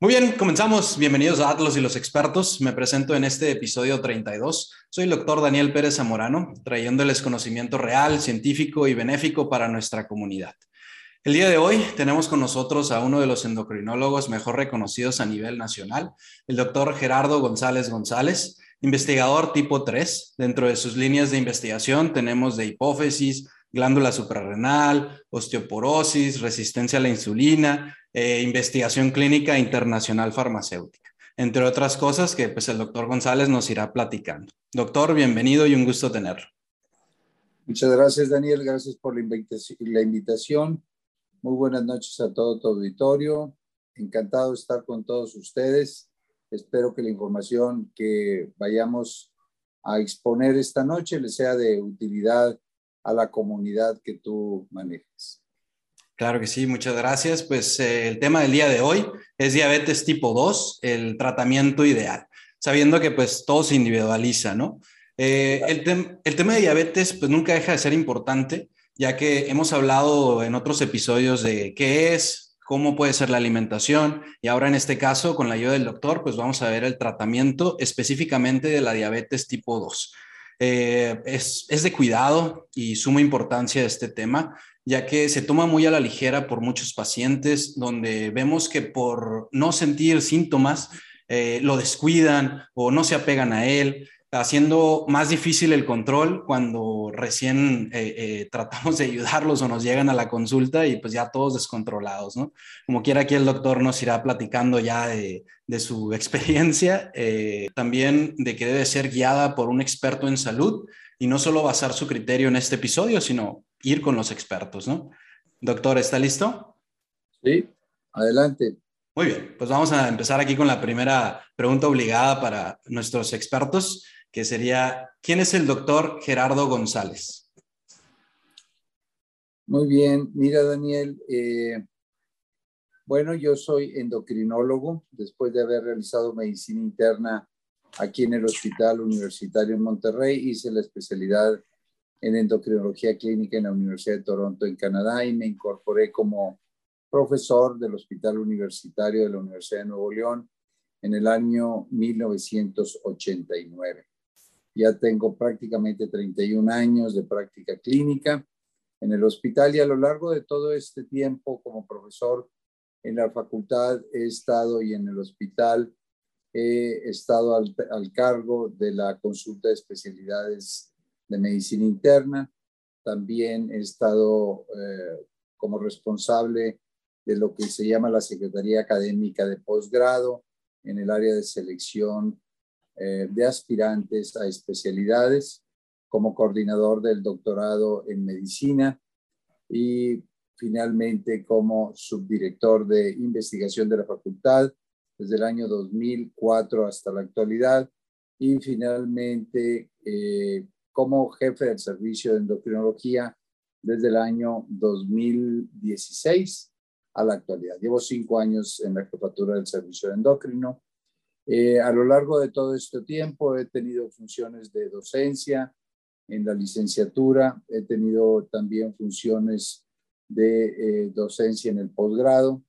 Muy bien, comenzamos. Bienvenidos a Atlas y los expertos. Me presento en este episodio 32. Soy el doctor Daniel Pérez Zamorano, trayéndoles conocimiento real, científico y benéfico para nuestra comunidad. El día de hoy tenemos con nosotros a uno de los endocrinólogos mejor reconocidos a nivel nacional, el doctor Gerardo González González, investigador tipo 3. Dentro de sus líneas de investigación tenemos de hipófisis, glándula suprarrenal, osteoporosis, resistencia a la insulina, eh, investigación clínica internacional farmacéutica, entre otras cosas que pues el doctor González nos irá platicando. Doctor, bienvenido y un gusto tenerlo. Muchas gracias, Daniel. Gracias por la invitación. Muy buenas noches a todo tu auditorio. Encantado de estar con todos ustedes. Espero que la información que vayamos a exponer esta noche les sea de utilidad a la comunidad que tú manejas. Claro que sí, muchas gracias. Pues eh, el tema del día de hoy es diabetes tipo 2, el tratamiento ideal, sabiendo que pues todo se individualiza, ¿no? Eh, el, el, tema de diabetes pues nunca deja de ser importante, ya que hemos hablado en otros episodios de qué es, cómo puede ser la alimentación y ahora en este caso con la ayuda del doctor pues vamos a ver el tratamiento específicamente de la diabetes tipo 2. Eh, es, es, de cuidado y suma importancia este tema, ya que se toma muy a la ligera por muchos pacientes, donde vemos que por no sentir síntomas, eh, lo descuidan o no se apegan a él, haciendo más difícil el control cuando recién eh, eh, tratamos de ayudarlos o nos llegan a la consulta y pues ya todos descontrolados, ¿no? Como quiera aquí el doctor nos irá platicando ya de, de su experiencia, también de que debe ser guiada por un experto en salud y no solo basar su criterio en este episodio, sino ir con los expertos, ¿no? Doctor, ¿está listo? Sí, adelante. Muy bien, pues vamos a empezar aquí con la primera pregunta obligada para nuestros expertos, que sería, ¿quién es el doctor Gerardo González? Muy bien, mira Daniel, eh, bueno, yo soy endocrinólogo, después de haber realizado medicina interna aquí en el Hospital Universitario en Monterrey. Hice la especialidad en endocrinología clínica en la Universidad de Toronto en Canadá y me incorporé como profesor del Hospital Universitario de la Universidad de Nuevo León en el año 1989. Ya tengo prácticamente 31 años de práctica clínica en el hospital y a lo largo de todo este tiempo como profesor en la facultad he estado y en el hospital he estado al, cargo de la consulta de especialidades de medicina interna. También he estado eh, como responsable de lo que se llama la Secretaría Académica de Posgrado en el área de selección eh, de aspirantes a especialidades, como coordinador del doctorado en medicina y finalmente como subdirector de investigación de la facultad desde el año 2004 hasta la actualidad y finalmente eh, como jefe del servicio de endocrinología desde el año 2016 a la actualidad. Llevo cinco años en la jefatura del servicio de endocrino. Eh, a lo largo de todo este tiempo he tenido funciones de docencia en la licenciatura, he tenido también funciones de eh, docencia en el posgrado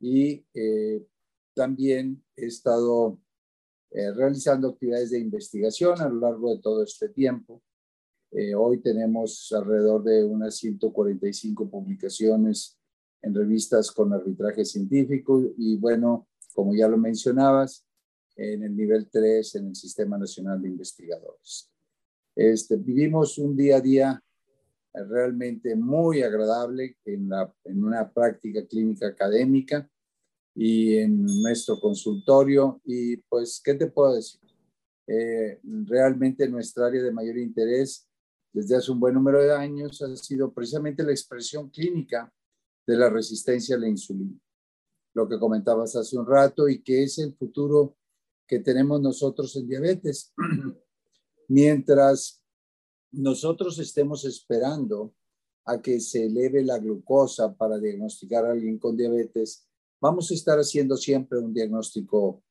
y también he estado eh, realizando actividades de investigación a lo largo de todo este tiempo. Eh, hoy tenemos alrededor de unas 145 publicaciones en revistas con arbitraje científico y bueno, como ya lo mencionabas, en el nivel 3 en el Sistema Nacional de Investigadores. Este, vivimos un día a día realmente muy agradable en, la, en una práctica clínica académica y en nuestro consultorio. Y pues, ¿qué te puedo decir? Eh, realmente nuestra área de mayor interés desde hace un buen número de años ha sido precisamente la expresión clínica de la resistencia a la insulina. Lo que comentabas hace un rato y que es el futuro que tenemos nosotros en diabetes. Mientras nosotros estemos esperando a que se eleve la glucosa para diagnosticar a alguien con diabetes, vamos a estar haciendo siempre un diagnóstico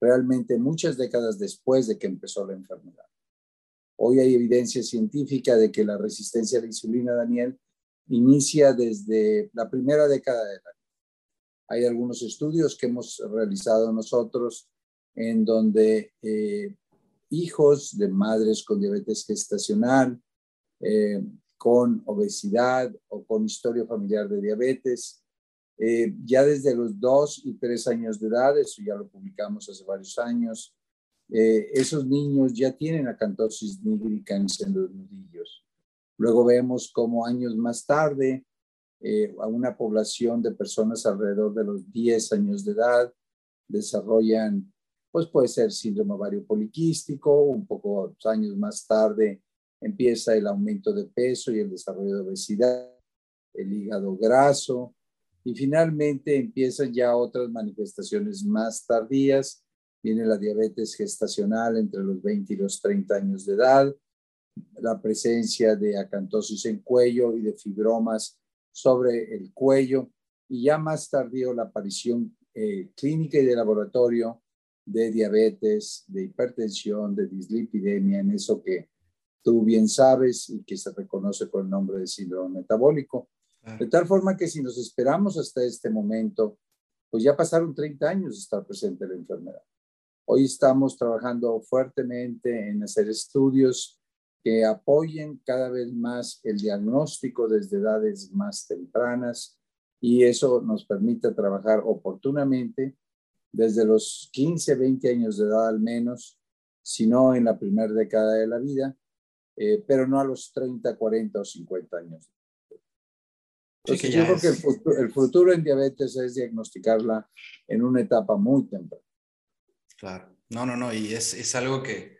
realmente muchas décadas después de que empezó la enfermedad. Hoy hay evidencia científica de que la resistencia a la insulina, Daniel, inicia desde la primera década de la vida. Hay algunos estudios que hemos realizado nosotros en donde eh, hijos de madres con diabetes gestacional, eh, con obesidad o con historia familiar de diabetes, eh, ya desde los dos y tres años de edad, eso ya lo publicamos hace varios años, esos niños ya tienen acantosis nigricans en los nudillos. Luego vemos como años más tarde, a una población de personas alrededor de los 10 años de edad desarrollan pues puede ser síndrome ovario poliquístico, un poco años más tarde empieza el aumento de peso y el desarrollo de obesidad, el hígado graso, y finalmente empiezan ya otras manifestaciones más tardías. Viene la diabetes gestacional entre los 20 y los 30 años de edad, la presencia de acantosis en cuello y de fibromas sobre el cuello, y ya más tardío la aparición eh, clínica y de laboratorio de diabetes, de hipertensión, de dislipidemia, en eso que tú bien sabes y que se reconoce con el nombre de síndrome metabólico. De tal forma que si nos esperamos hasta este momento, pues ya pasaron 30 años de estar presente la enfermedad. Hoy estamos trabajando fuertemente en hacer estudios que apoyen cada vez más el diagnóstico desde edades más tempranas y eso nos permite trabajar oportunamente desde los 15, 20 años de edad al menos, sino en la primera década de la vida, eh, pero no a los 30, 40 o 50 años. Entonces, yo creo que el futuro, en diabetes es diagnosticarla en una etapa muy temprana. Claro, no, no, no, y es, es algo que,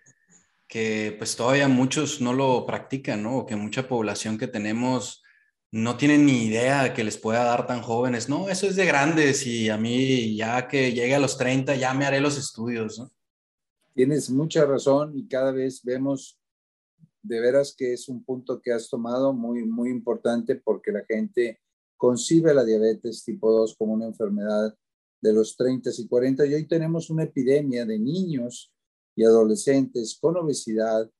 que pues todavía muchos no lo practican, ¿no? O que mucha población que tenemos no tienen ni idea de que les pueda dar tan jóvenes. No, eso es de grandes y a mí ya que llegue a los 30 ya me haré los estudios. Tienes mucha razón y cada vez vemos de veras que es un punto que has tomado muy, muy importante porque la gente concibe la diabetes tipo 2 como una enfermedad de los 30 y 40 y hoy tenemos una epidemia de niños y adolescentes con obesidad,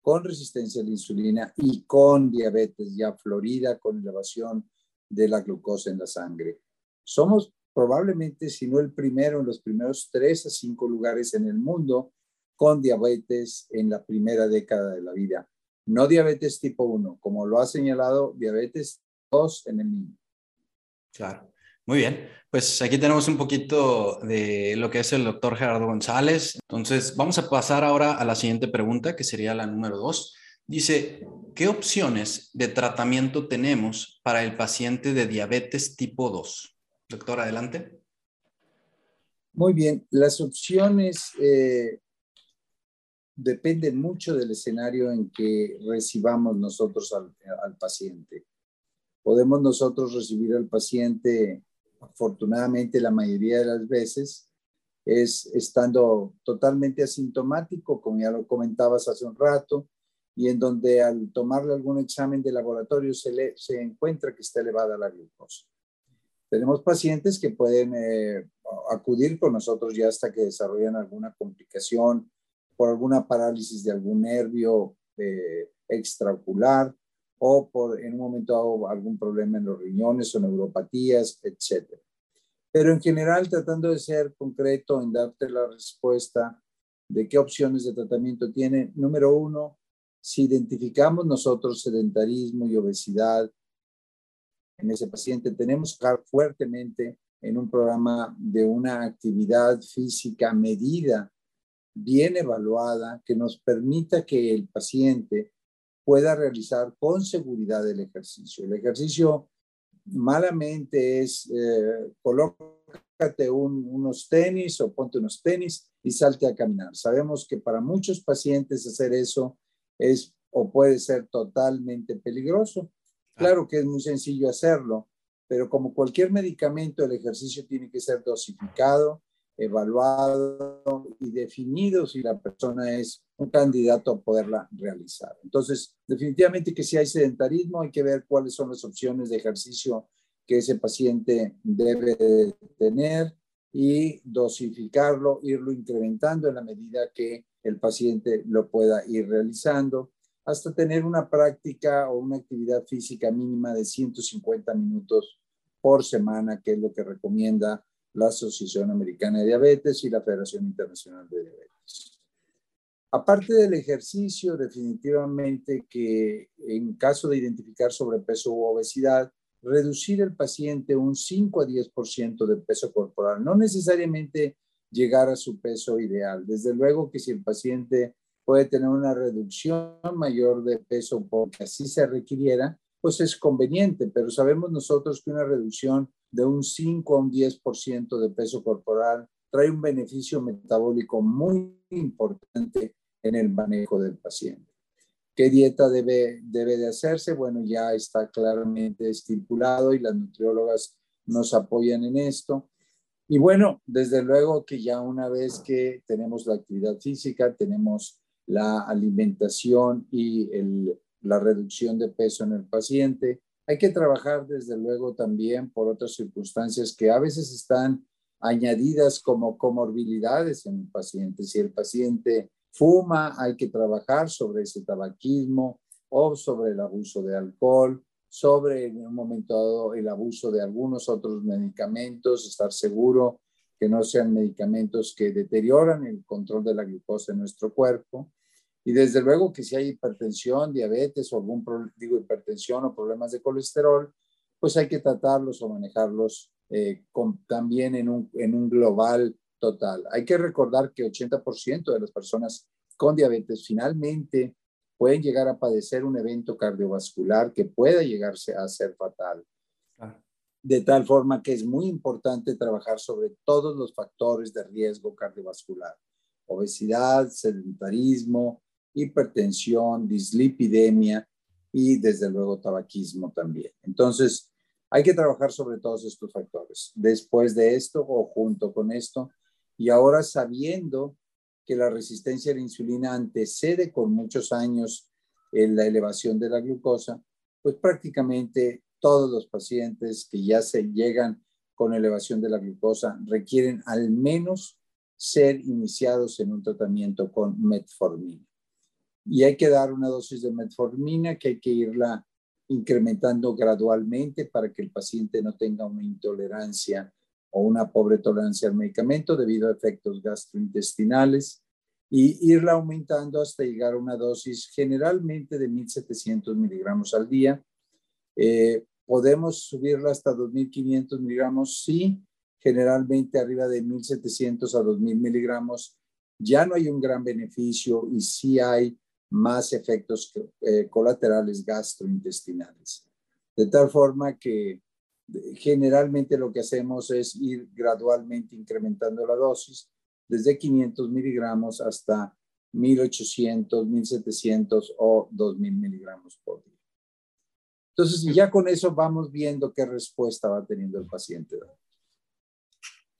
con resistencia a la insulina y con diabetes ya florida, con elevación de la glucosa en la sangre. Somos probablemente, si no el primero, en los primeros tres a cinco lugares en el mundo con diabetes en la primera década de la vida. No diabetes tipo 1, como lo ha señalado, diabetes 2 en el niño. Claro. Muy bien, pues aquí tenemos un poquito de lo que es el doctor Gerardo González. Entonces, vamos a pasar ahora a la siguiente pregunta, que sería la número dos. Dice, ¿qué opciones de tratamiento tenemos para el paciente de diabetes tipo 2? Doctor, adelante. Muy bien, las opciones eh, dependen mucho del escenario en que recibamos nosotros al, al paciente. Podemos nosotros recibir al paciente afortunadamente la mayoría de las veces, es estando totalmente asintomático, como ya lo comentabas hace un rato, y en donde al tomarle algún examen de laboratorio se, le, se encuentra que está elevada la glucosa. Tenemos pacientes que pueden eh, acudir con nosotros ya hasta que desarrollan alguna complicación por alguna parálisis de algún nervio eh, extraocular o por en un momento algún problema en los riñones o neuropatías, etc. Pero en general, tratando de ser concreto en darte la respuesta de qué opciones de tratamiento tiene, número uno, si identificamos nosotros sedentarismo y obesidad en ese paciente, tenemos que estar fuertemente en un programa de una actividad física medida, bien evaluada, que nos permita que el paciente pueda realizar con seguridad el ejercicio. El ejercicio malamente es, eh, colócate unos tenis o ponte unos tenis y salte a caminar. Sabemos que para muchos pacientes hacer eso es o puede ser totalmente peligroso. Claro que es muy sencillo hacerlo, pero como cualquier medicamento, el ejercicio tiene que ser dosificado, evaluado y definido si la persona es un candidato a poderla realizar. Entonces, definitivamente que si hay sedentarismo, hay que ver cuáles son las opciones de ejercicio que ese paciente debe tener y dosificarlo, irlo incrementando en la medida que el paciente lo pueda ir realizando, hasta tener una práctica o una actividad física mínima de 150 minutos por semana, que es lo que recomienda la Asociación Americana de Diabetes y la Federación Internacional de Diabetes. Aparte del ejercicio, definitivamente que en caso de identificar sobrepeso u obesidad, reducir el paciente un 5 a 10% del peso corporal, no necesariamente llegar a su peso ideal. Desde luego que si el paciente puede tener una reducción mayor de peso porque así se requiriera, pues es conveniente, pero sabemos nosotros que una reducción de un 5 a un 10% de peso corporal trae un beneficio metabólico muy importante en el manejo del paciente. ¿Qué dieta debe, debe de hacerse? Bueno, ya está claramente estipulado y las nutriólogas nos apoyan en esto. Y bueno, desde luego que ya una vez que tenemos la actividad física, tenemos la alimentación y el, la reducción de peso en el paciente, hay que trabajar desde luego también por otras circunstancias que a veces están añadidas como comorbilidades en el paciente. Si el paciente fuma, hay que trabajar sobre ese tabaquismo o sobre el abuso de alcohol, sobre en un momento dado el abuso de algunos otros medicamentos, estar seguro que no sean medicamentos que deterioran el control de la glucosa en nuestro cuerpo. Y desde luego que si hay hipertensión, diabetes o algún, digo, hipertensión o problemas de colesterol, pues hay que tratarlos o manejarlos eh, también en un, en un global total. Hay que recordar que 80% de las personas con diabetes finalmente pueden llegar a padecer un evento cardiovascular que pueda llegarse a ser fatal. De tal forma que es muy importante trabajar sobre todos los factores de riesgo cardiovascular. Obesidad, sedentarismo, hipertensión, dislipidemia y desde luego tabaquismo también. Entonces, hay que trabajar sobre todos estos factores. Después de esto o junto con esto, y ahora sabiendo que la resistencia a la insulina antecede con muchos años en la elevación de la glucosa, pues prácticamente todos los pacientes que ya se llegan con elevación de la glucosa requieren al menos ser iniciados en un tratamiento con metformina y hay que dar una dosis de metformina que hay que irla incrementando gradualmente para que el paciente no tenga una intolerancia o una pobre tolerancia al medicamento debido a efectos gastrointestinales y irla aumentando hasta llegar a una dosis generalmente de 1.700 miligramos al día. Eh, ¿Podemos subirla hasta 2.500 miligramos? Sí, generalmente arriba de 1.700 a 2.000 miligramos ya no hay un gran beneficio y sí hay más efectos eh, colaterales gastrointestinales. De tal forma que generalmente lo que hacemos es ir gradualmente incrementando la dosis desde 500 miligramos hasta 1800, 1700 o 2000 miligramos por día. Entonces, ya con eso vamos viendo qué respuesta va teniendo el paciente.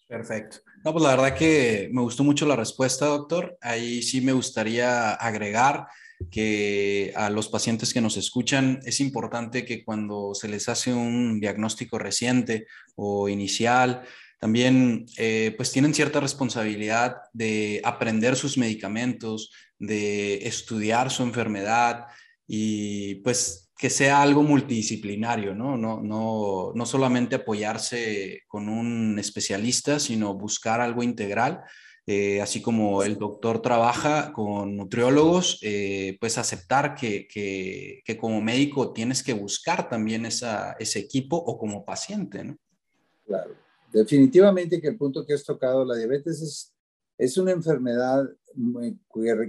Perfecto. No, pues la verdad que me gustó mucho la respuesta, doctor. Ahí sí me gustaría agregar que a los pacientes que nos escuchan es importante que cuando se les hace un diagnóstico reciente o inicial, también eh, pues tienen cierta responsabilidad de aprender sus medicamentos, de estudiar su enfermedad y pues que sea algo multidisciplinario, ¿no? No, no, no solamente apoyarse con un especialista, sino buscar algo integral. Eh, así como el doctor trabaja con nutriólogos, eh, pues aceptar que, que, como médico tienes que buscar también esa, ese equipo o como paciente, ¿no? Claro, definitivamente que el punto que has tocado, la diabetes es, es una enfermedad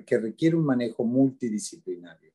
que requiere un manejo multidisciplinario.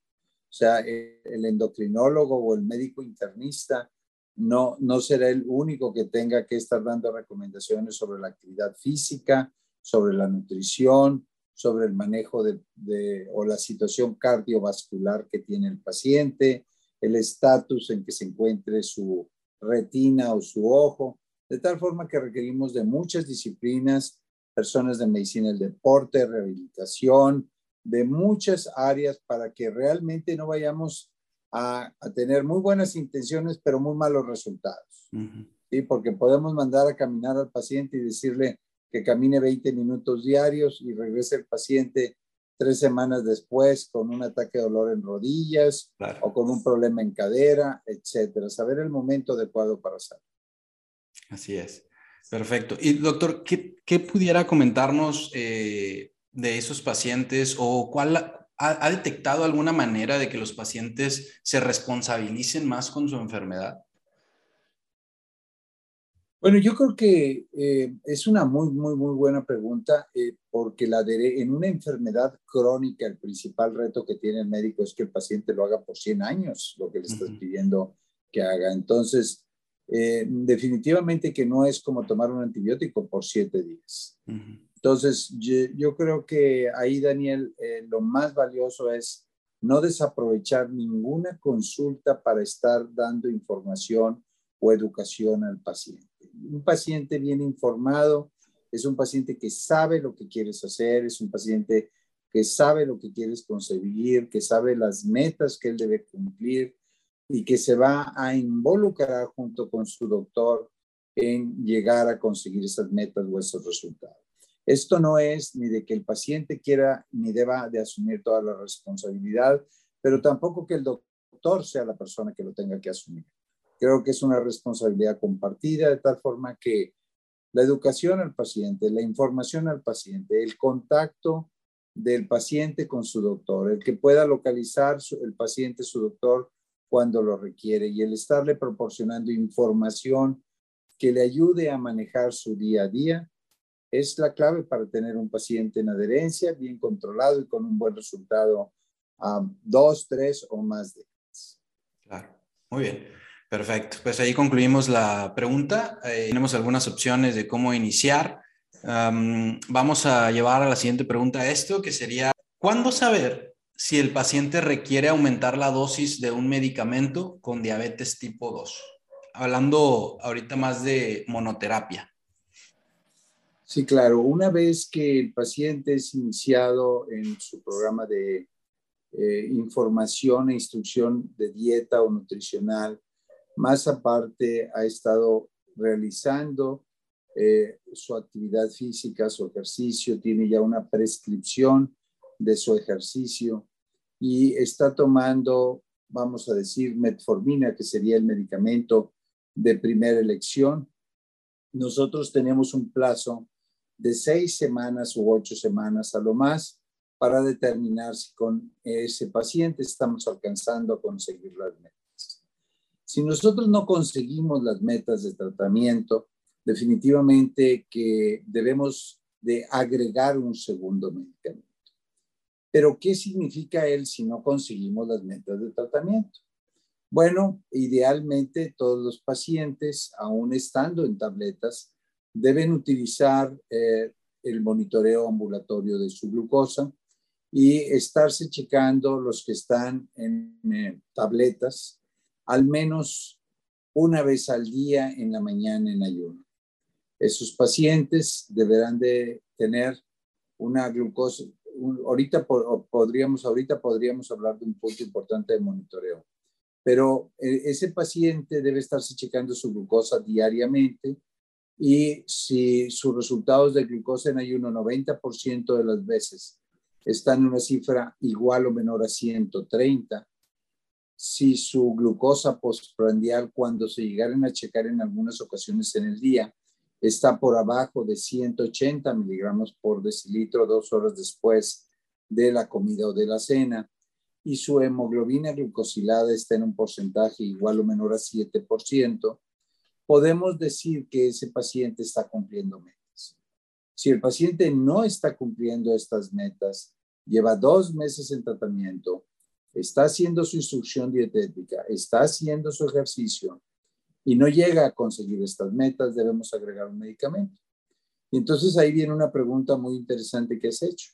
O sea, el endocrinólogo o el médico internista no, no será el único que tenga que estar dando recomendaciones sobre la actividad física, sobre la nutrición, sobre el manejo de, de, o la situación cardiovascular que tiene el paciente, el estatus en que se encuentre su retina o su ojo, de tal forma que requerimos de muchas disciplinas, personas de medicina del deporte, rehabilitación, de muchas áreas para que realmente no vayamos a, tener muy buenas intenciones, pero muy malos resultados. ¿sí? Porque podemos mandar a caminar al paciente y decirle que camine 20 minutos diarios y regrese el paciente tres semanas después con un ataque de dolor en rodillas o con un problema en cadera, etcétera. Saber el momento adecuado para hacerlo. Así es. Perfecto. Y doctor, ¿qué, pudiera comentarnos eh, de esos pacientes o cuál ha, ha, detectado alguna manera de que los pacientes se responsabilicen más con su enfermedad? Bueno, yo creo que eh, es una muy, muy, muy buena pregunta eh, porque la en una enfermedad crónica el principal reto que tiene el médico es que el paciente lo haga por 100 años, lo que le estás pidiendo que haga. Entonces, eh, definitivamente que no es como tomar un antibiótico por 7 días. Entonces, yo, creo que ahí, Daniel, lo más valioso es no desaprovechar ninguna consulta para estar dando información o educación al paciente un paciente bien informado es un paciente que sabe lo que quieres hacer, es un paciente que sabe lo que quieres conseguir, que sabe las metas que él debe cumplir y que se va a involucrar junto con su doctor en llegar a conseguir esas metas o esos resultados. Esto no es ni de que el paciente quiera ni deba de asumir toda la responsabilidad, pero tampoco que el doctor sea la persona que lo tenga que asumir. Creo que es una responsabilidad compartida de tal forma que la educación al paciente, la información al paciente, el contacto del paciente con su doctor, el que pueda localizar el paciente su doctor cuando lo requiere y el estarle proporcionando información que le ayude a manejar su día a día es la clave para tener un paciente en adherencia, bien controlado y con un buen resultado a dos, tres o más días. Claro, muy bien. Perfecto, pues ahí concluimos la pregunta. Eh, tenemos algunas opciones de cómo iniciar. vamos a llevar a la siguiente pregunta esto, que sería, ¿cuándo saber si el paciente requiere aumentar la dosis de un medicamento con diabetes tipo 2? Hablando ahorita más de monoterapia. Sí, claro. Una vez que el paciente es iniciado en su programa de eh, información e instrucción de dieta o nutricional, más aparte, ha estado realizando eh, su actividad física, su ejercicio, tiene ya una prescripción de su ejercicio y está tomando, vamos a decir, metformina, que sería el medicamento de primera elección. Nosotros tenemos un plazo de seis semanas u ocho semanas a lo más para determinar si con ese paciente estamos alcanzando a conseguir las metas. Si nosotros no conseguimos las metas de tratamiento, definitivamente que debemos de agregar un segundo medicamento. Pero, ¿qué significa él si no conseguimos las metas de tratamiento? Bueno, idealmente todos los pacientes, aún estando en tabletas, deben utilizar eh, el monitoreo ambulatorio de su glucosa y estarse checando los que están en eh, tabletas al menos una vez al día en la mañana en ayuno. Esos pacientes deberán de tener una glucosa. ahorita podríamos, ahorita podríamos hablar de un punto importante de monitoreo, pero eh, ese paciente debe estarse checando su glucosa diariamente y si sus resultados de glucosa en ayuno 90% de las veces están en una cifra igual o menor a 130, si su glucosa postprandial cuando se llegaran a checar en algunas ocasiones en el día está por abajo de 180 miligramos por decilitro dos horas después de la comida o de la cena y su hemoglobina glucosilada está en un porcentaje igual o menor a 7%, podemos decir que ese paciente está cumpliendo metas. Si el paciente no está cumpliendo estas metas, lleva dos meses en tratamiento, está haciendo su instrucción dietética, está haciendo su ejercicio y no llega a conseguir estas metas, debemos agregar un medicamento. Y entonces ahí viene una pregunta muy interesante que has hecho.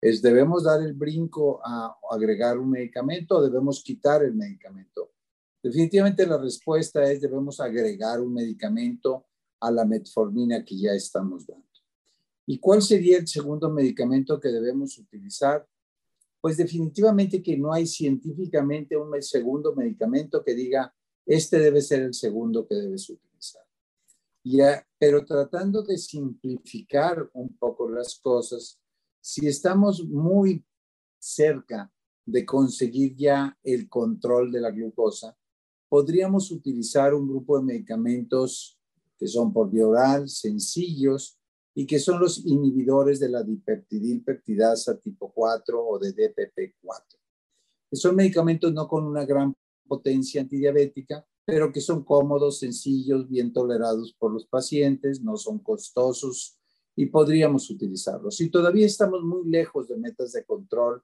¿Es debemos dar el brinco a agregar un medicamento o debemos quitar el medicamento? Definitivamente la respuesta es debemos agregar un medicamento a la metformina que ya estamos dando. ¿Y cuál sería el segundo medicamento que debemos utilizar? pues definitivamente que no hay científicamente un segundo medicamento que diga, este debe ser el segundo que debes utilizar. Ya, pero tratando de simplificar un poco las cosas, si estamos muy cerca de conseguir ya el control de la glucosa, podríamos utilizar un grupo de medicamentos que son por vía oral, sencillos y que son los inhibidores de la dipeptidilpeptidasa tipo 4 o de DPP4. Son medicamentos no con una gran potencia antidiabética, pero que son cómodos, sencillos, bien tolerados por los pacientes, no son costosos y podríamos utilizarlos. Si todavía estamos muy lejos de metas de control,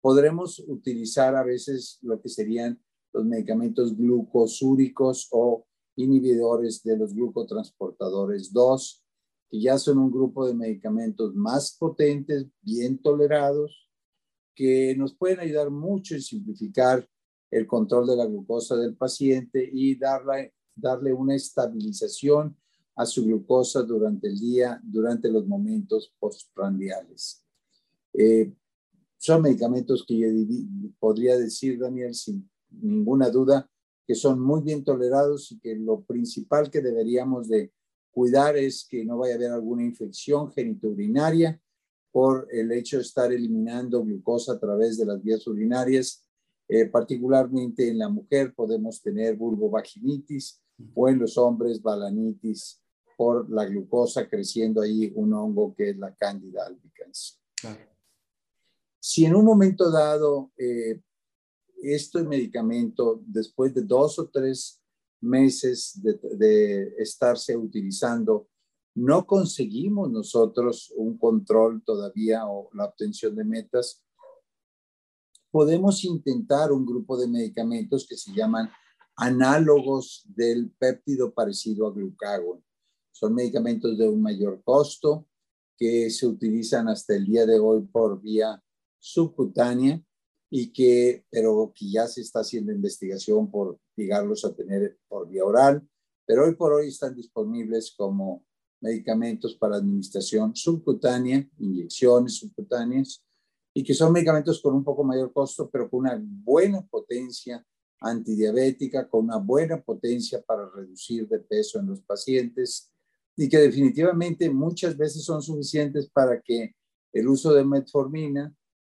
podremos utilizar a veces lo que serían los medicamentos glucosúricos o inhibidores de los glucotransportadores 2, que ya son un grupo de medicamentos más potentes, bien tolerados, que nos pueden ayudar mucho en simplificar el control de la glucosa del paciente y darle, darle una estabilización a su glucosa durante el día, durante los momentos postprandiales. Eh, son medicamentos que yo podría decir, Daniel, sin ninguna duda, que son muy bien tolerados y que lo principal que deberíamos de cuidar es que no vaya a haber alguna infección genitourinaria por el hecho de estar eliminando glucosa a través de las vías urinarias. Eh, particularmente en la mujer podemos tener vulvovaginitis o en los hombres balanitis por la glucosa creciendo ahí un hongo que es la Candida albicans. Si en un momento dado eh, este medicamento, después de dos o tres meses de, estarse utilizando, no conseguimos nosotros un control todavía o la obtención de metas, podemos intentar un grupo de medicamentos que se llaman análogos del péptido parecido a glucagón. Son medicamentos de un mayor costo que se utilizan hasta el día de hoy por vía subcutánea y que, pero que ya se está haciendo investigación por llegarlos a tener por vía oral, pero hoy por hoy están disponibles como medicamentos para administración subcutánea, inyecciones subcutáneas, y que son medicamentos con un poco mayor costo, pero con una buena potencia antidiabética, con una buena potencia para reducir de peso en los pacientes y que definitivamente muchas veces son suficientes para que el uso de metformina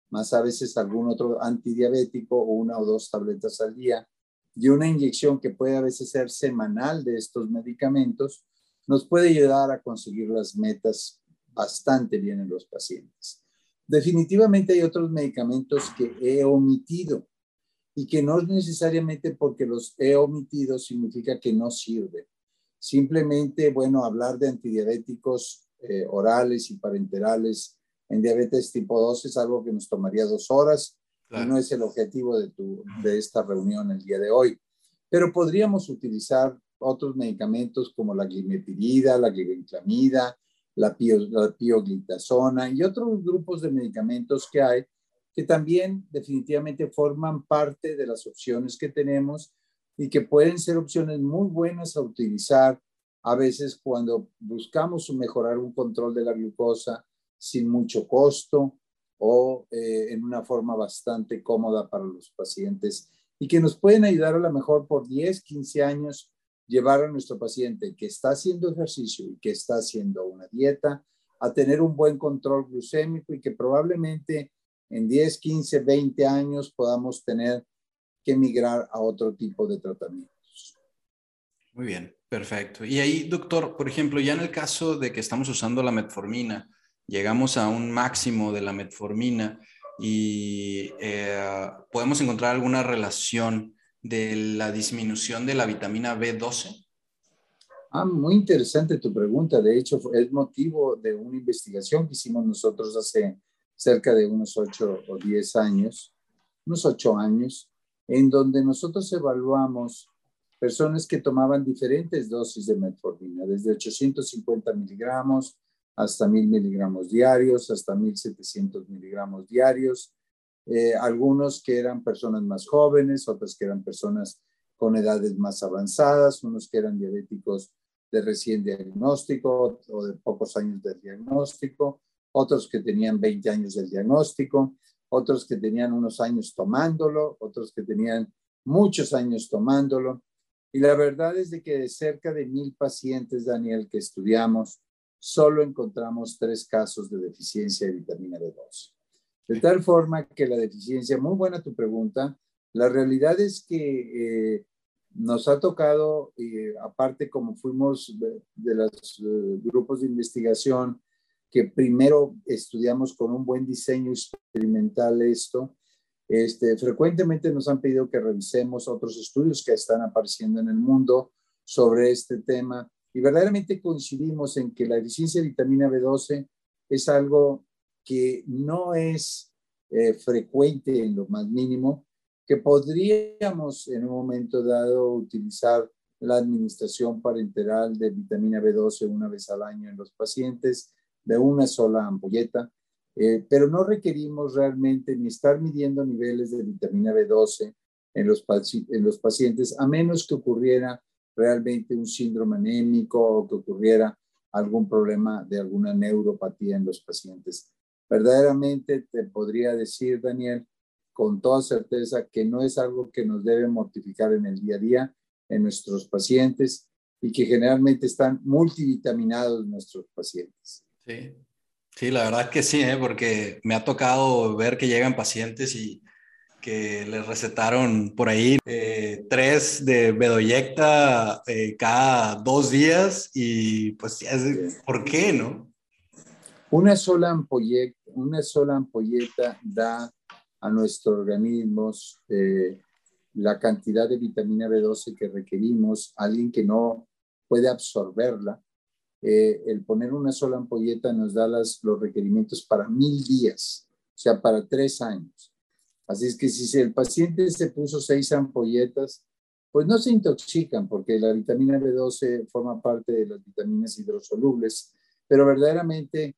más a veces algún otro antidiabético o una o dos tabletas al día y una inyección que puede a veces ser semanal de estos medicamentos, nos puede ayudar a conseguir las metas bastante bien en los pacientes. Definitivamente hay otros medicamentos que he omitido y que no es necesariamente porque los he omitido significa que no sirve. Simplemente, bueno, hablar de antidiabéticos eh, orales y parenterales en diabetes tipo 2 es algo que nos tomaría dos horas y no es el objetivo de, tu, de esta reunión el día de hoy. Pero podríamos utilizar otros medicamentos como la glimepirida, la glibenclamida, la, la pioglitazona y otros grupos de medicamentos que hay que también definitivamente forman parte de las opciones que tenemos y que pueden ser opciones muy buenas a utilizar a veces cuando buscamos mejorar un control de la glucosa sin mucho costo o eh, en una forma bastante cómoda para los pacientes y que nos pueden ayudar a lo mejor por 10, 15 años llevar a nuestro paciente que está haciendo ejercicio y que está haciendo una dieta a tener un buen control glucémico y que probablemente en 10, 15, 20 años podamos tener que migrar a otro tipo de tratamientos. Muy bien, perfecto. Y ahí, doctor, por ejemplo, ya en el caso de que estamos usando la metformina, llegamos a un máximo de la metformina y eh, podemos encontrar alguna relación de la disminución de la vitamina B12? Ah, muy interesante tu pregunta. De hecho, es motivo de una investigación que hicimos nosotros hace cerca de unos 8 o 10 años, unos 8 años, en donde nosotros evaluamos personas que tomaban diferentes dosis de metformina, desde 850 miligramos hasta 1000 miligramos diarios, hasta 1700 miligramos diarios. Eh, algunos que eran personas más jóvenes, otros que eran personas con edades más avanzadas, unos que eran diabéticos de recién diagnóstico o de pocos años de diagnóstico, otros que tenían 20 años del diagnóstico, otros que tenían unos años tomándolo, otros que tenían muchos años tomándolo. Y la verdad es de que de cerca de mil pacientes, Daniel, que estudiamos, solo encontramos tres casos de deficiencia de vitamina B12. De tal forma que la deficiencia, muy buena tu pregunta, la realidad es que eh, nos ha tocado, aparte como fuimos de, los eh, grupos de investigación, que primero estudiamos con un buen diseño experimental esto, este, frecuentemente nos han pedido que revisemos otros estudios que están apareciendo en el mundo sobre este tema y verdaderamente coincidimos en que la deficiencia de vitamina B12 es algo que no es eh, frecuente en lo más mínimo, que podríamos en un momento dado utilizar la administración parenteral de vitamina B12 una vez al año en los pacientes de una sola ampolleta, eh, pero no requerimos realmente ni estar midiendo niveles de vitamina B12 en los, en los pacientes, a menos que ocurriera realmente un síndrome anémico o que ocurriera algún problema de alguna neuropatía en los pacientes. Verdaderamente te podría decir, Daniel, con toda certeza que no es algo que nos debe mortificar en el día a día en nuestros pacientes y que generalmente están multivitaminados nuestros pacientes. Sí, sí la verdad que sí, ¿eh? porque me ha tocado ver que llegan pacientes y que les recetaron por ahí eh, tres de bedoyecta eh, cada dos días y pues, ¿por qué no? Una sola ampolleta, una sola ampolleta da a nuestro organismo eh, la cantidad de vitamina B12 que requerimos, alguien que no puede absorberla. Eh, el poner una sola ampolleta nos da las, los requerimientos para mil días, o sea, para tres años. Así es que si el paciente se puso seis ampolletas, pues no se intoxican porque la vitamina B12 forma parte de las vitaminas hidrosolubles, pero verdaderamente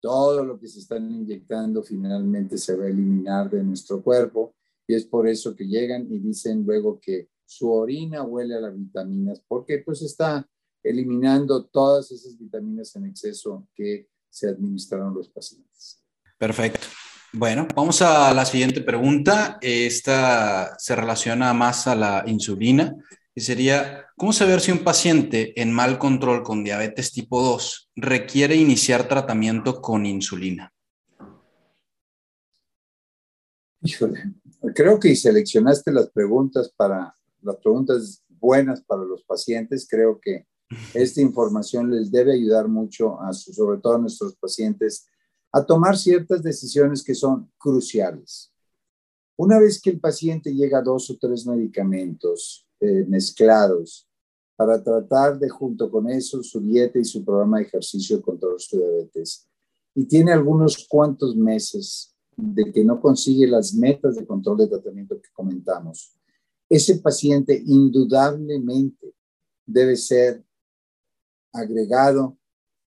todo lo que se están inyectando finalmente se va a eliminar de nuestro cuerpo y es por eso que llegan y dicen luego que su orina huele a las vitaminas porque pues está eliminando todas esas vitaminas en exceso que se administraron los pacientes. Perfecto. Bueno, vamos a la siguiente pregunta. Esta se relaciona más a la insulina y sería, ¿cómo saber si un paciente en mal control con diabetes tipo 2 requiere iniciar tratamiento con insulina? Híjole, creo que seleccionaste las preguntas para las preguntas buenas para los pacientes. Creo que esta información les debe ayudar mucho, a sobre todo a nuestros pacientes, a tomar ciertas decisiones que son cruciales. Una vez que el paciente llega a dos o tres medicamentos eh, mezclados para tratar de junto con eso su dieta y su programa de ejercicio de su diabetes. Y tiene algunos cuantos meses de que no consigue las metas de control de tratamiento que comentamos. Ese paciente indudablemente debe ser agregado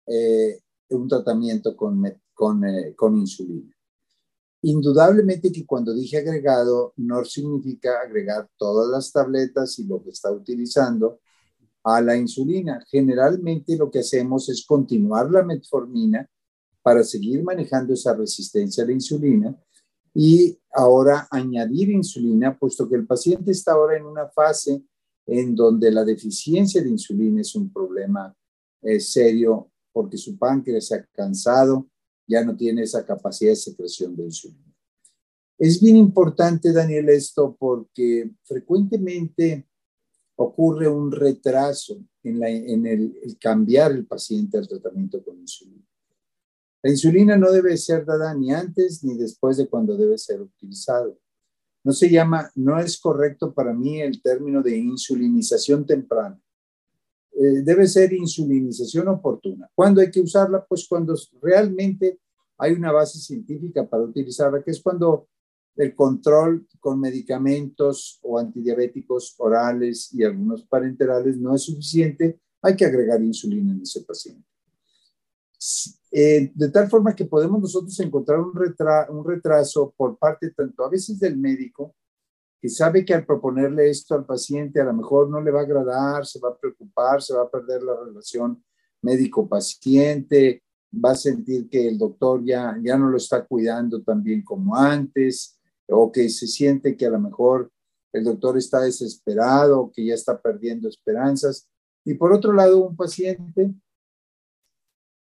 eh, un tratamiento con, con, eh, con insulina. Indudablemente que cuando dije agregado no significa agregar todas las tabletas y lo que está utilizando a la insulina. Generalmente lo que hacemos es continuar la metformina para seguir manejando esa resistencia a la insulina y ahora añadir insulina, puesto que el paciente está ahora en una fase en donde la deficiencia de insulina es un problema eh, serio porque su páncreas se ha cansado ya no tiene esa capacidad de secreción de insulina. Es bien importante, Daniel, esto porque frecuentemente ocurre un retraso en, el, cambiar el paciente al tratamiento con insulina. La insulina no debe ser dada ni antes ni después de cuando debe ser utilizado. No se llama, no es correcto para mí el término de insulinización temprana. Eh, debe ser insulinización oportuna. ¿Cuándo hay que usarla? Pues cuando realmente hay una base científica para utilizarla, que es cuando el control con medicamentos o antidiabéticos orales y algunos parenterales no es suficiente, hay que agregar insulina en ese paciente. Eh, de tal forma que podemos nosotros encontrar un, un retraso por parte tanto a veces del médico que sabe que al proponerle esto al paciente a lo mejor no le va a agradar, se va a preocupar, se va a perder la relación médico-paciente, va a sentir que el doctor ya, ya no lo está cuidando tan bien como antes, o que se siente que a lo mejor el doctor está desesperado, que ya está perdiendo esperanzas. Y por otro lado, un paciente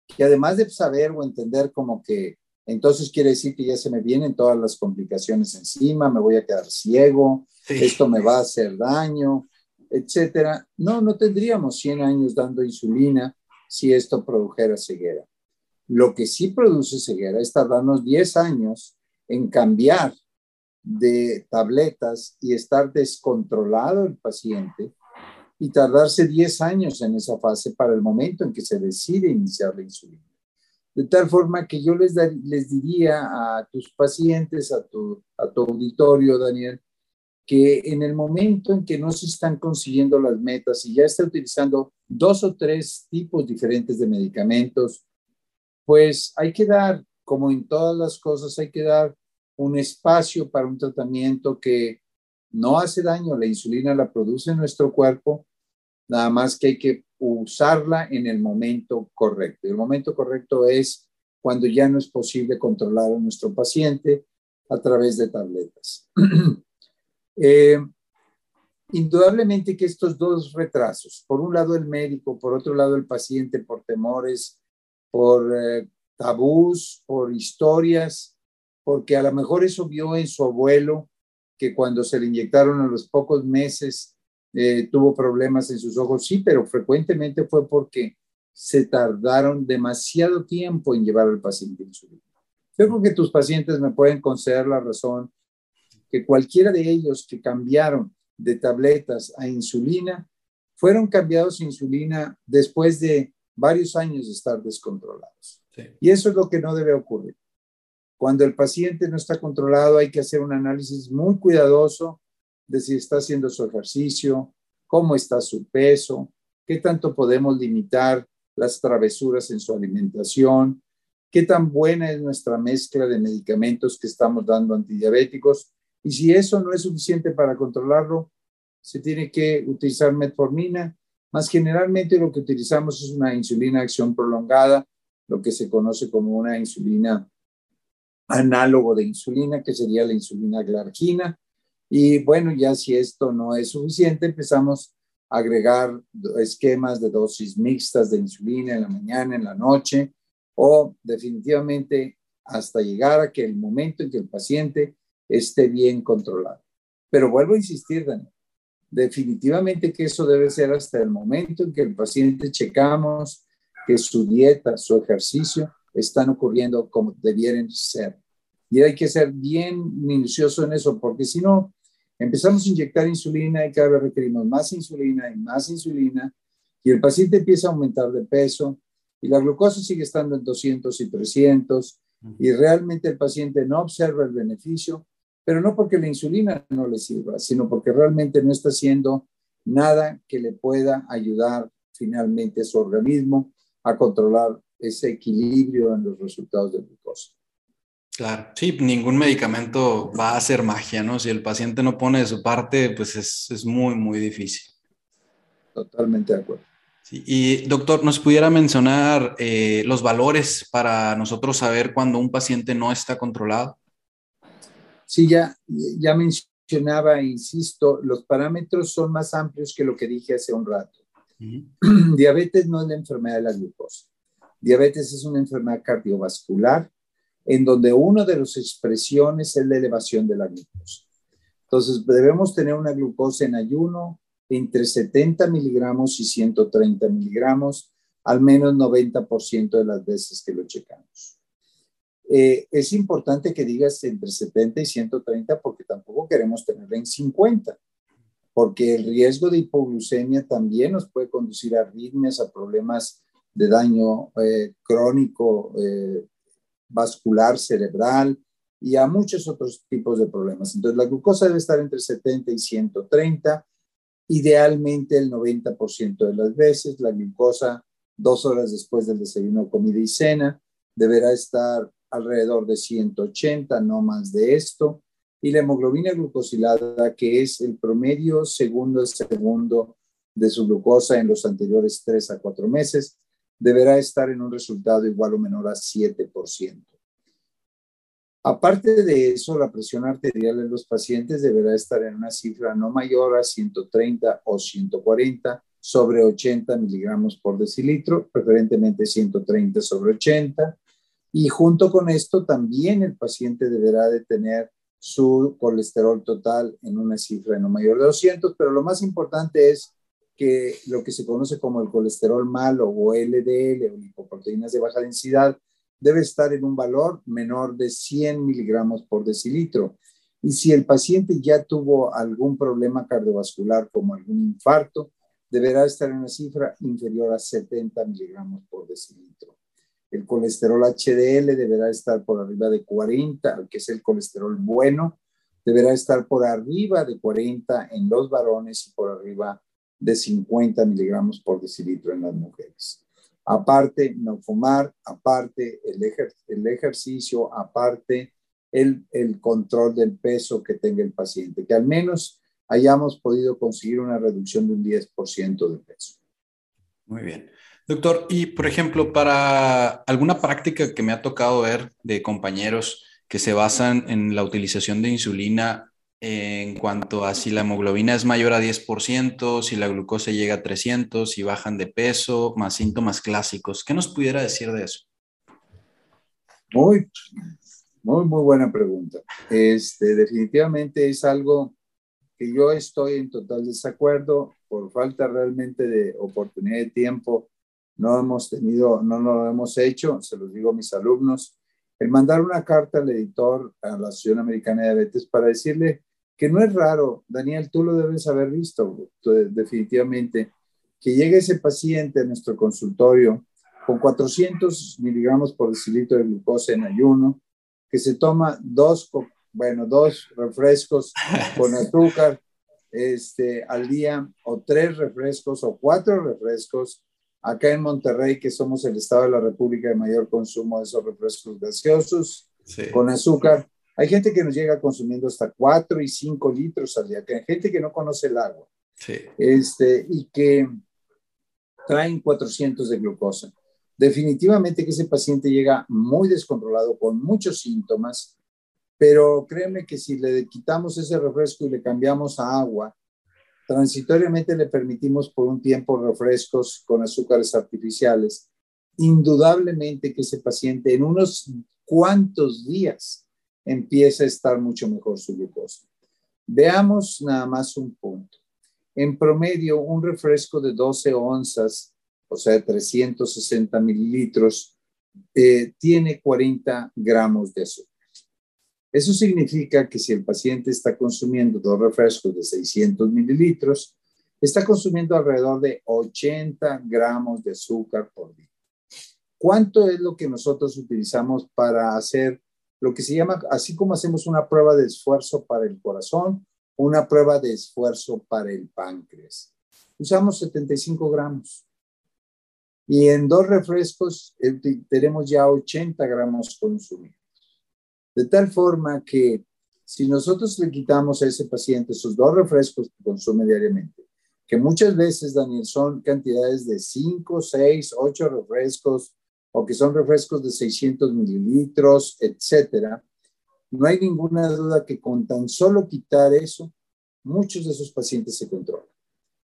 que además de saber o entender como que entonces quiere decir que ya se me vienen todas las complicaciones encima, me voy a quedar ciego, esto me va a hacer daño. etcétera, no, no tendríamos 100 años dando insulina si esto produjera ceguera. Lo que sí produce ceguera es tardarnos 10 años en cambiar de tabletas y estar descontrolado el paciente y tardarse 10 años en esa fase para el momento en que se decide iniciar la insulina. De tal forma que yo les, les diría a tus pacientes, a tu, a tu auditorio, Daniel, que en el momento en que no se están consiguiendo las metas y ya está utilizando dos o tres tipos diferentes de medicamentos, pues hay que dar, como en todas las cosas, hay que dar un espacio para un tratamiento que no hace daño. La insulina la produce en nuestro cuerpo, nada más que hay que usarla en el momento correcto. El momento correcto es cuando ya no es posible controlar a nuestro paciente a través de tabletas. eh, indudablemente que estos dos retrasos, por un lado el médico, por otro lado el paciente, por temores, por eh, tabús, por historias, porque a lo mejor eso vio en su abuelo que cuando se le inyectaron a los pocos meses eh, tuvo problemas en sus ojos, sí, pero frecuentemente fue porque se tardaron demasiado tiempo en llevar al paciente insulina. Yo creo que tus pacientes me pueden conceder la razón que cualquiera de ellos que cambiaron de tabletas a insulina fueron cambiados a insulina después de varios años de estar descontrolados. Y eso es lo que no debe ocurrir. Cuando el paciente no está controlado, hay que hacer un análisis muy cuidadoso de si está haciendo su ejercicio, cómo está su peso, qué tanto podemos limitar las travesuras en su alimentación, qué tan buena es nuestra mezcla de medicamentos que estamos dando antidiabéticos. Y si eso no es suficiente para controlarlo, se tiene que utilizar metformina. Más generalmente lo que utilizamos es una insulina de acción prolongada, lo que se conoce como una insulina análogo de insulina, que sería la insulina glargina. Y bueno, ya si esto no es suficiente, empezamos a agregar esquemas de dosis mixtas de insulina en la mañana, en la noche, o definitivamente hasta llegar a que el momento en que el paciente esté bien controlado. Pero vuelvo a insistir, Daniel, definitivamente que eso debe ser hasta el momento en que el paciente checamos que su dieta, su ejercicio están ocurriendo como debieran ser. Y hay que ser bien minucioso en eso, porque si no, empezamos a inyectar insulina y cada vez requerimos más insulina y más insulina, y el paciente empieza a aumentar de peso, y la glucosa sigue estando en 200 y 300, y realmente el paciente no observa el beneficio, pero no porque la insulina no le sirva, sino porque realmente no está haciendo nada que le pueda ayudar finalmente a su organismo a controlar ese equilibrio en los resultados de glucosa. Claro, sí, ningún medicamento va a hacer magia, ¿no? Si el paciente no pone de su parte, pues es, es muy, muy difícil. Totalmente de acuerdo. Sí, y doctor, ¿nos pudiera mencionar eh, los valores para nosotros saber cuando un paciente no está controlado? Sí, ya, ya mencionaba, insisto, los parámetros son más amplios que lo que dije hace un rato. Diabetes no es la enfermedad de la glucosa. Diabetes es una enfermedad cardiovascular en donde una de las expresiones es la elevación de la glucosa. Entonces, debemos tener una glucosa en ayuno entre 70 miligramos y 130 miligramos, al menos 90% de las veces que lo checamos. Eh, es importante que digas entre 70 y 130 porque tampoco queremos tenerla en 50 porque el riesgo de hipoglucemia también nos puede conducir a arritmias, a problemas de daño eh, crónico eh, vascular cerebral y a muchos otros tipos de problemas. Entonces, la glucosa debe estar entre 70 y 130, idealmente el 90% de las veces. La glucosa, dos horas después del desayuno, comida y cena, deberá estar alrededor de 180, no más de esto y la hemoglobina glucosilada, que es el promedio segundo a segundo de su glucosa en los anteriores 3 a 4 meses, deberá estar en un resultado igual o menor a 7%. Aparte de eso, la presión arterial en los pacientes deberá estar en una cifra no mayor a 130 o 140 sobre 80 miligramos por decilitro, preferentemente 130 sobre 80. Y junto con esto, también el paciente deberá de tener su colesterol total en una cifra no mayor de 200, pero lo más importante es que lo que se conoce como el colesterol malo o LDL o lipoproteínas de baja densidad debe estar en un valor menor de 100 miligramos por decilitro. Y si el paciente ya tuvo algún problema cardiovascular como algún infarto, deberá estar en una cifra inferior a 70 miligramos por decilitro. El colesterol HDL deberá estar por arriba de 40, que es el colesterol bueno, deberá estar por arriba de 40 en los varones y por arriba de 50 miligramos por decilitro en las mujeres. Aparte, no fumar, aparte el, el ejercicio, aparte el, el control del peso que tenga el paciente, que al menos hayamos podido conseguir una reducción de un 10% de peso. Muy bien. Doctor, y por ejemplo, para alguna práctica que me ha tocado ver de compañeros que se basan en la utilización de insulina en cuanto a si la hemoglobina es mayor a 10%, si la glucosa llega a 300, si bajan de peso, más síntomas clásicos. ¿Qué nos pudiera decir de eso? Muy, muy, muy buena pregunta. Este, definitivamente es algo que yo estoy en total desacuerdo por falta realmente de oportunidad de tiempo. No hemos tenido, no lo hemos hecho, se los digo a mis alumnos, el mandar una carta al editor, a la Asociación Americana de Diabetes, para decirle que no es raro, Daniel, tú lo debes haber visto definitivamente, que llegue ese paciente a nuestro consultorio con 400 miligramos por decilitro de glucosa en ayuno, que se toma dos bueno, dos refrescos con azúcar este, al día, o tres refrescos, o cuatro refrescos. Acá en Monterrey, que somos el estado de la República de mayor consumo de esos refrescos gaseosos con azúcar, hay gente que nos llega consumiendo hasta cuatro y cinco litros al día, que hay gente que no conoce el agua. Este, y que traen 400 de glucosa. Definitivamente que ese paciente llega muy descontrolado, con muchos síntomas, pero créeme que si le quitamos ese refresco y le cambiamos a agua, transitoriamente le permitimos por un tiempo refrescos con azúcares artificiales, indudablemente que ese paciente en unos cuantos días empieza a estar mucho mejor su glucosa. Veamos nada más un punto. En promedio, un refresco de 12 onzas, o sea, 360 mililitros, eh, tiene 40 gramos de azúcar. Eso significa que si el paciente está consumiendo dos refrescos de 600 mililitros, está consumiendo alrededor de 80 gramos de azúcar por día. ¿Cuánto es lo que nosotros utilizamos para hacer lo que se llama, así como hacemos una prueba de esfuerzo para el corazón, una prueba de esfuerzo para el páncreas? Usamos 75 gramos. Y en dos refrescos eh, tenemos ya 80 gramos consumidos. De tal forma que si nosotros le quitamos a ese paciente esos dos refrescos que consume diariamente, que muchas veces, Daniel, son cantidades de 5, 6, 8 refrescos, o que son refrescos de 600 mililitros, etcétera, no hay ninguna duda que con tan solo quitar eso, muchos de esos pacientes se controlan.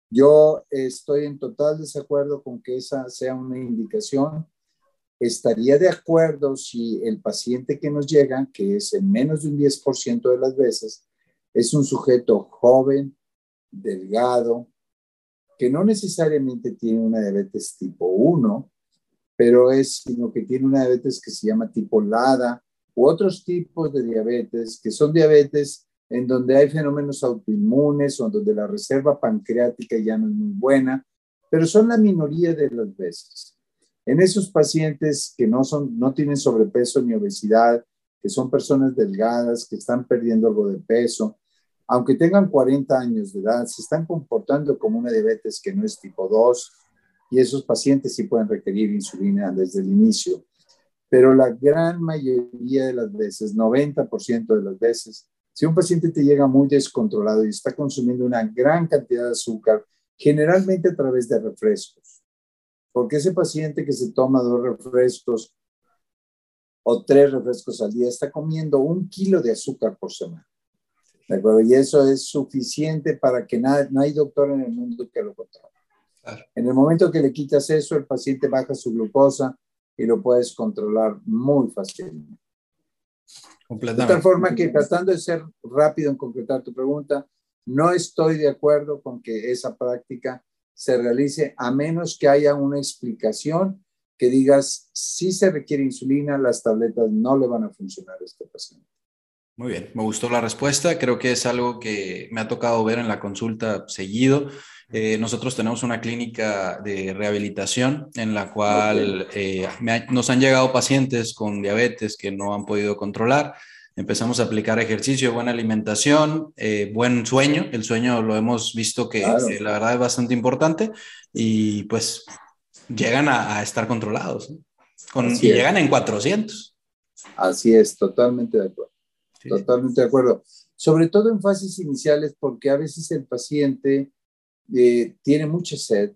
Yo estoy en total desacuerdo con que esa sea una indicación estaría de acuerdo si el paciente que nos llega, que es en menos de un 10% de las veces, es un sujeto joven, delgado, que no necesariamente tiene una diabetes tipo 1, pero es, sino que tiene una diabetes que se llama tipo LADA u otros tipos de diabetes, que son diabetes en donde hay fenómenos autoinmunes o donde la reserva pancreática ya no es muy buena, pero son la minoría de las veces. En esos pacientes que no, son, no tienen sobrepeso ni obesidad, que son personas delgadas, que están perdiendo algo de peso, aunque tengan 40 años de edad, se están comportando como una diabetes que no es tipo 2 y esos pacientes sí pueden requerir insulina desde el inicio. Pero la gran mayoría de las veces, 90% de las veces, si un paciente te llega muy descontrolado y está consumiendo una gran cantidad de azúcar, generalmente a través de refrescos, porque ese paciente que se toma dos refrescos o tres refrescos al día está comiendo un kilo de azúcar por semana. ¿De acuerdo? Y eso es suficiente para que nada, no hay doctor en el mundo que lo controle. En el momento que le quitas eso, el paciente baja su glucosa y lo puedes controlar muy fácilmente. De tal forma que tratando de ser rápido en concretar tu pregunta, no estoy de acuerdo con que esa práctica se realice a menos que haya una explicación que digas, si se requiere insulina, las tabletas no le van a funcionar a este paciente. Muy bien, me gustó la respuesta. Creo que es algo que me ha tocado ver en la consulta seguido. Eh, nosotros tenemos una clínica de rehabilitación en la cual eh, nos han llegado pacientes con diabetes que no han podido controlar. Empezamos a aplicar ejercicio, buena alimentación, eh, buen sueño. El sueño lo hemos visto que la verdad es bastante importante y pues llegan a, estar controlados. Con, y llegan en 400. Así es, totalmente de acuerdo. Totalmente de acuerdo. Sobre todo en fases iniciales, porque a veces el paciente eh, tiene mucha sed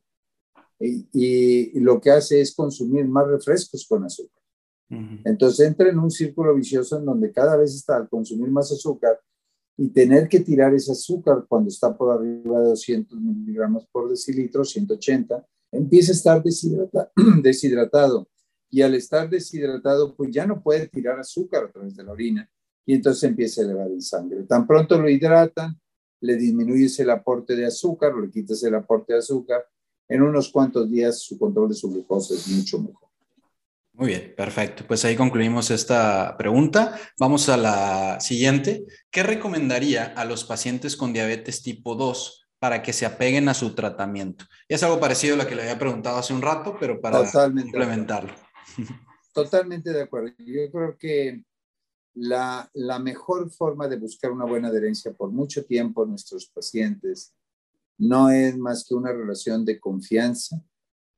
y, lo que hace es consumir más refrescos con azúcar. Entonces entra en un círculo vicioso en donde cada vez está al consumir más azúcar y tener que tirar ese azúcar cuando está por arriba de 200 miligramos por decilitro, 180, empieza a estar deshidratado. Y al estar deshidratado, pues ya no puede tirar azúcar a través de la orina y entonces empieza a elevar el sangre. Tan pronto lo hidratan, le disminuyes el aporte de azúcar le quitas el aporte de azúcar, en unos cuantos días su control de su glucosa es mucho mejor. Muy bien, perfecto. Pues ahí concluimos esta pregunta. Vamos a la siguiente. ¿Qué recomendaría a los pacientes con diabetes tipo 2 para que se apeguen a su tratamiento? Es algo parecido a lo que le había preguntado hace un rato, pero para complementarlo. Totalmente de acuerdo. Yo creo que la, mejor forma de buscar una buena adherencia por mucho tiempo en nuestros pacientes no es más que una relación de confianza,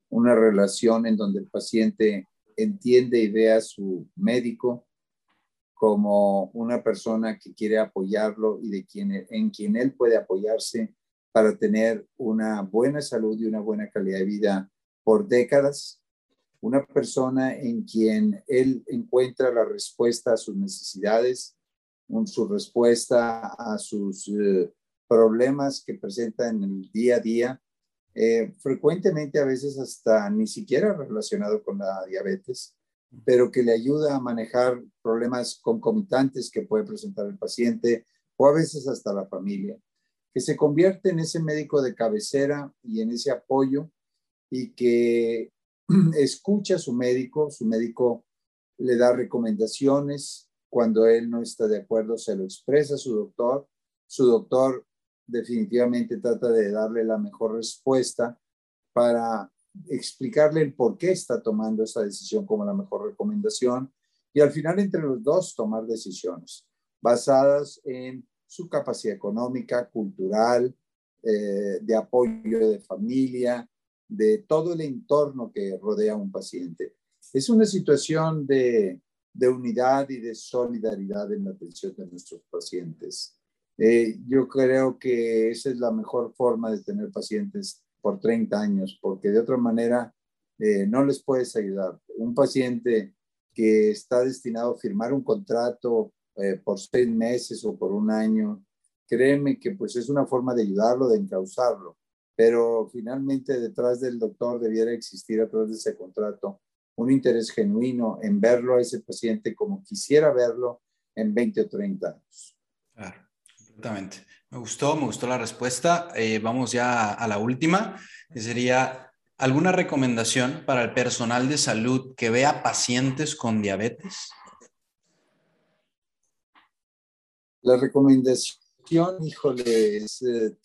una relación en donde el paciente entiende y ve a su médico como una persona que quiere apoyarlo y de quien, en quien él puede apoyarse para tener una buena salud y una buena calidad de vida por décadas una persona en quien él encuentra la respuesta a sus necesidades, su respuesta a sus eh, problemas que presenta en el día a día, eh, frecuentemente a veces hasta ni siquiera relacionado con la diabetes, pero que le ayuda a manejar problemas concomitantes que puede presentar el paciente o a veces hasta la familia, que se convierte en ese médico de cabecera y en ese apoyo y que escucha a su médico, su médico le da recomendaciones, cuando él no está de acuerdo se lo expresa a su doctor, su doctor definitivamente trata de darle la mejor respuesta para explicarle el por qué está tomando esa decisión como la mejor recomendación y al final entre los dos tomar decisiones basadas en su capacidad económica, cultural, eh, de apoyo de familia, de todo el entorno que rodea a un paciente. Es una situación de, unidad y de solidaridad en la atención de nuestros pacientes. Eh, yo creo que esa es la mejor forma de tener pacientes por 30 años, porque de otra manera eh, no les puedes ayudar. Un paciente que está destinado a firmar un contrato eh, por seis meses o por un año, créeme que pues es una forma de ayudarlo, de encauzarlo pero finalmente detrás del doctor debiera existir a través de ese contrato un interés genuino en verlo a ese paciente como quisiera verlo en 20 o 30 años. Claro, completamente. Me gustó, me gustó la respuesta. Eh, vamos ya a la última, que sería alguna recomendación para el personal de salud que vea pacientes con diabetes. La recomendación, híjole, es, eh,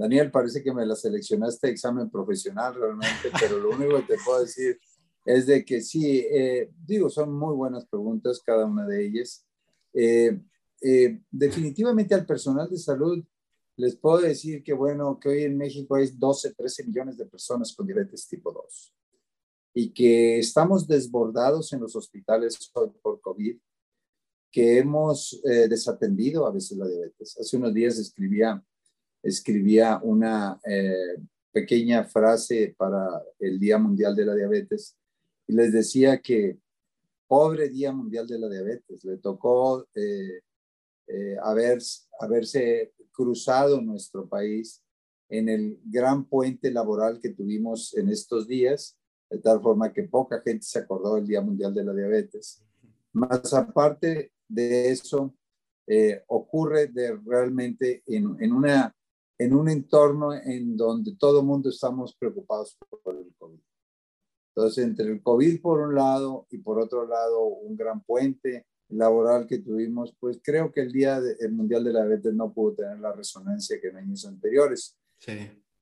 Daniel, parece que me la seleccionaste examen profesional realmente, pero lo único que te puedo decir es de que sí, eh, digo, son muy buenas preguntas cada una de ellas. Eh, eh, definitivamente al personal de salud les puedo decir que, bueno, que hoy en México hay 12, 13 millones de personas con diabetes tipo 2 y que estamos desbordados en los hospitales por COVID, que hemos desatendido a veces la diabetes. Hace unos días escribía escribía una eh, pequeña frase para el Día Mundial de la Diabetes y les decía que pobre Día Mundial de la Diabetes, le tocó eh, eh, haber, haberse cruzado nuestro país en el gran puente laboral que tuvimos en estos días, de tal forma que poca gente se acordó del Día Mundial de la Diabetes. Más aparte de eso, ocurre de realmente en, en, una, en un entorno en donde todo el mundo estamos preocupados por el COVID. Entonces, entre el COVID por un lado y por otro lado un gran puente laboral que tuvimos, pues creo que el Día del Mundial de la Diabetes no pudo tener la resonancia que en años anteriores. Sí.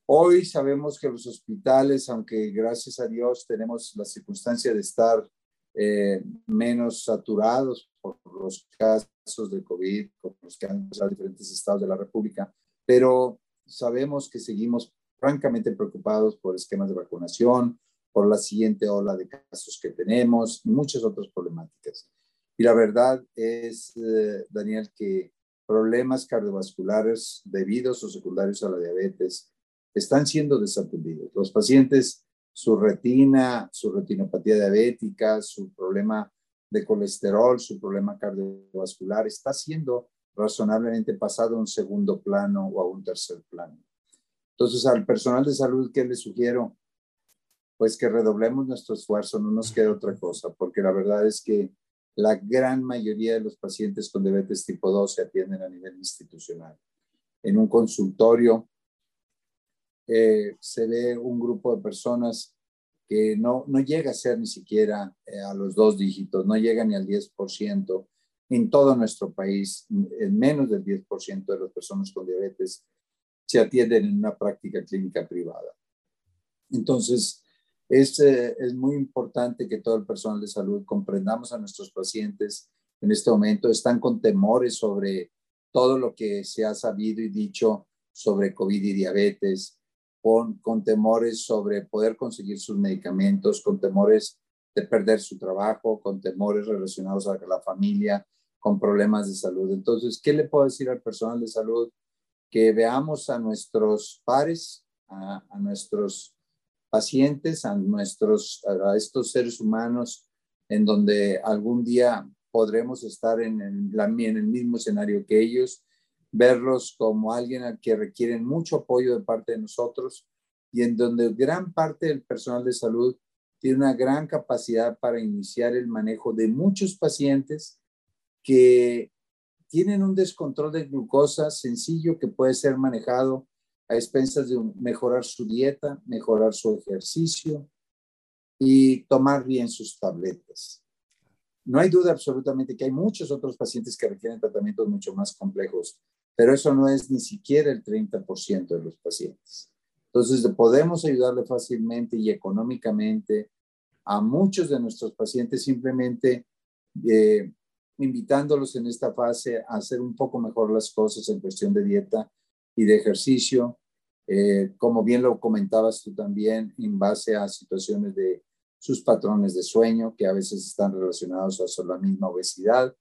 Hoy sabemos que los hospitales, aunque gracias a Dios tenemos la circunstancia de estar eh, menos saturados por los casos de COVID, con los que han pasado diferentes estados de la República, pero sabemos que seguimos francamente preocupados por esquemas de vacunación, por la siguiente ola de casos que tenemos muchas otras problemáticas. Y la verdad es, eh, Daniel, que problemas cardiovasculares debidos o secundarios a la diabetes están siendo desatendidos. Los pacientes, su retina, su retinopatía diabética, su problema de colesterol, su problema cardiovascular, está siendo razonablemente pasado a un segundo plano o a un tercer plano. Entonces, al personal de salud, ¿qué les sugiero? Pues que redoblemos nuestro esfuerzo, no nos quede otra cosa, porque la verdad es que la gran mayoría de los pacientes con diabetes tipo 2 se atienden a nivel institucional. En un consultorio eh, se ve un grupo de personas que no, no llega a ser ni siquiera eh, a los dos dígitos, no llega ni al 10%. En todo nuestro país, en menos del 10% de las personas con diabetes se atienden en una práctica clínica privada. Entonces, es, eh, es muy importante que todo el personal de salud comprendamos a nuestros pacientes en este momento. Están con temores sobre todo lo que se ha sabido y dicho sobre COVID y diabetes con, temores sobre poder conseguir sus medicamentos, con temores de perder su trabajo, con temores relacionados a la familia, con problemas de salud. Entonces, ¿qué le puedo decir al personal de salud? Que veamos a nuestros pares, a, nuestros pacientes, a, nuestros, a estos seres humanos en donde algún día podremos estar en el, en el mismo escenario que ellos verlos como alguien al que requieren mucho apoyo de parte de nosotros y en donde gran parte del personal de salud tiene una gran capacidad para iniciar el manejo de muchos pacientes que tienen un descontrol de glucosa sencillo que puede ser manejado a expensas de mejorar su dieta, mejorar su ejercicio y tomar bien sus tabletas. No hay duda absolutamente que hay muchos otros pacientes que requieren tratamientos mucho más complejos pero eso no es ni siquiera el 30% de los pacientes. Entonces, podemos ayudarle fácilmente y económicamente a muchos de nuestros pacientes simplemente eh, invitándolos en esta fase a hacer un poco mejor las cosas en cuestión de dieta y de ejercicio, eh, como bien lo comentabas tú también, en base a situaciones de sus patrones de sueño, que a veces están relacionados a la misma obesidad,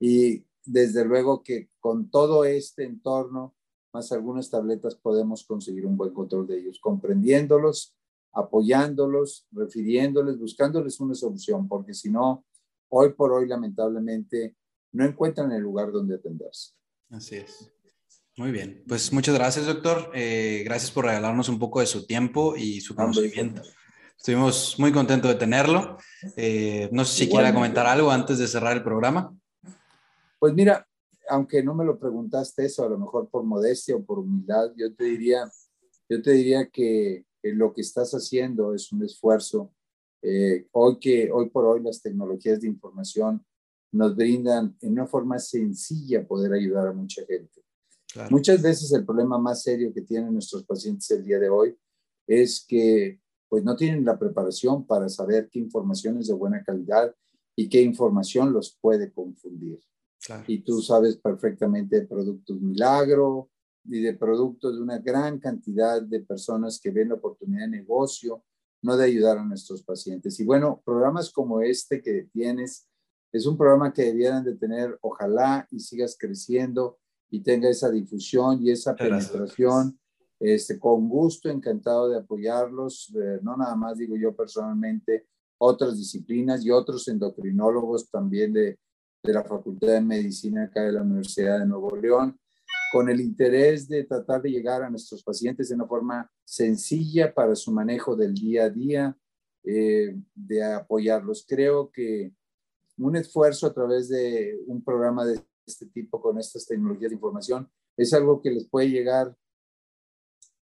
y desde luego que con todo este entorno, más algunas tabletas, podemos conseguir un buen control de ellos, comprendiéndolos, apoyándolos, refiriéndoles, buscándoles una solución, porque si no, hoy por hoy, lamentablemente, no encuentran el lugar donde atenderse. Así es. Muy bien, pues muchas gracias, doctor. Eh, gracias por regalarnos un poco de su tiempo y su conocimiento. Estuvimos muy contentos de tenerlo. Eh, no sé si quiera comentar algo antes de cerrar el programa. Pues mira, aunque no me lo preguntaste eso, a lo mejor por modestia o por humildad, yo te diría, yo te diría que, lo que estás haciendo es un esfuerzo. Eh, hoy, que, hoy por hoy las tecnologías de información nos brindan en una forma sencilla poder ayudar a mucha gente. Muchas veces el problema más serio que tienen nuestros pacientes el día de hoy es que pues no tienen la preparación para saber qué información es de buena calidad y qué información los puede confundir. Y tú sabes perfectamente de productos milagro y de productos de una gran cantidad de personas que ven la oportunidad de negocio, no de ayudar a nuestros pacientes. Y bueno, programas como este que tienes, es un programa que debieran de tener, ojalá y sigas creciendo y tenga esa difusión y esa penetración. Este, con gusto, encantado de apoyarlos, eh, no nada más digo yo personalmente, otras disciplinas y otros endocrinólogos también de, de la Facultad de Medicina acá de la Universidad de Nuevo León, con el interés de tratar de llegar a nuestros pacientes de una forma sencilla para su manejo del día a día, eh, de apoyarlos. Creo que un esfuerzo a través de un programa de este tipo con estas tecnologías de información es algo que les puede llegar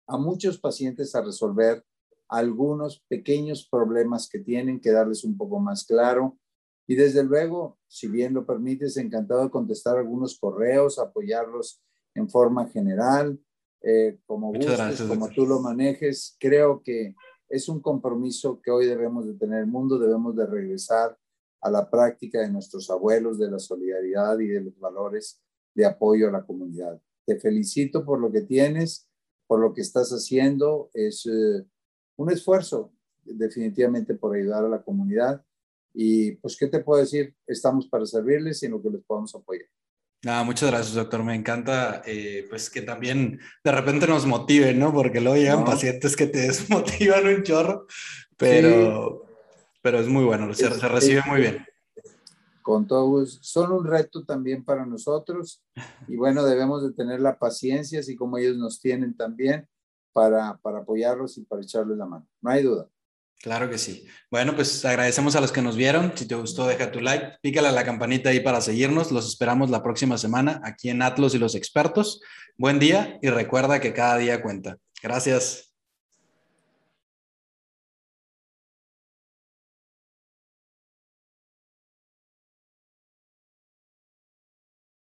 a muchos pacientes a resolver algunos pequeños problemas que tienen, que darles un poco más claro. Y desde luego, si bien lo permites, encantado de contestar algunos correos, apoyarlos en forma general, eh, como gustes, como tú lo manejes. Creo que es un compromiso que hoy debemos de tener el mundo, debemos de regresar a la práctica de nuestros abuelos, de la solidaridad y de los valores de apoyo a la comunidad. Te felicito por lo que tienes, por lo que estás haciendo. Es eh, un esfuerzo definitivamente por ayudar a la comunidad. Y pues, ¿qué te puedo decir? Estamos para servirles y en lo que les podamos apoyar. Ah, muchas gracias, doctor. Me encanta, eh, pues que también de repente nos motive, ¿no? Porque luego llegan pacientes que te desmotivan un chorro, pero, pero es muy bueno, se, recibe muy bien. Con todos, son un reto también para nosotros y bueno, debemos de tener la paciencia, así como ellos nos tienen también, para, para apoyarlos y para echarles la mano. No hay duda. Claro que sí. Bueno, pues agradecemos a los que nos vieron. Si te gustó, deja tu like, pícale a la campanita ahí para seguirnos. Los esperamos la próxima semana aquí en Atlos y los expertos. Buen día y recuerda que cada día cuenta. Gracias.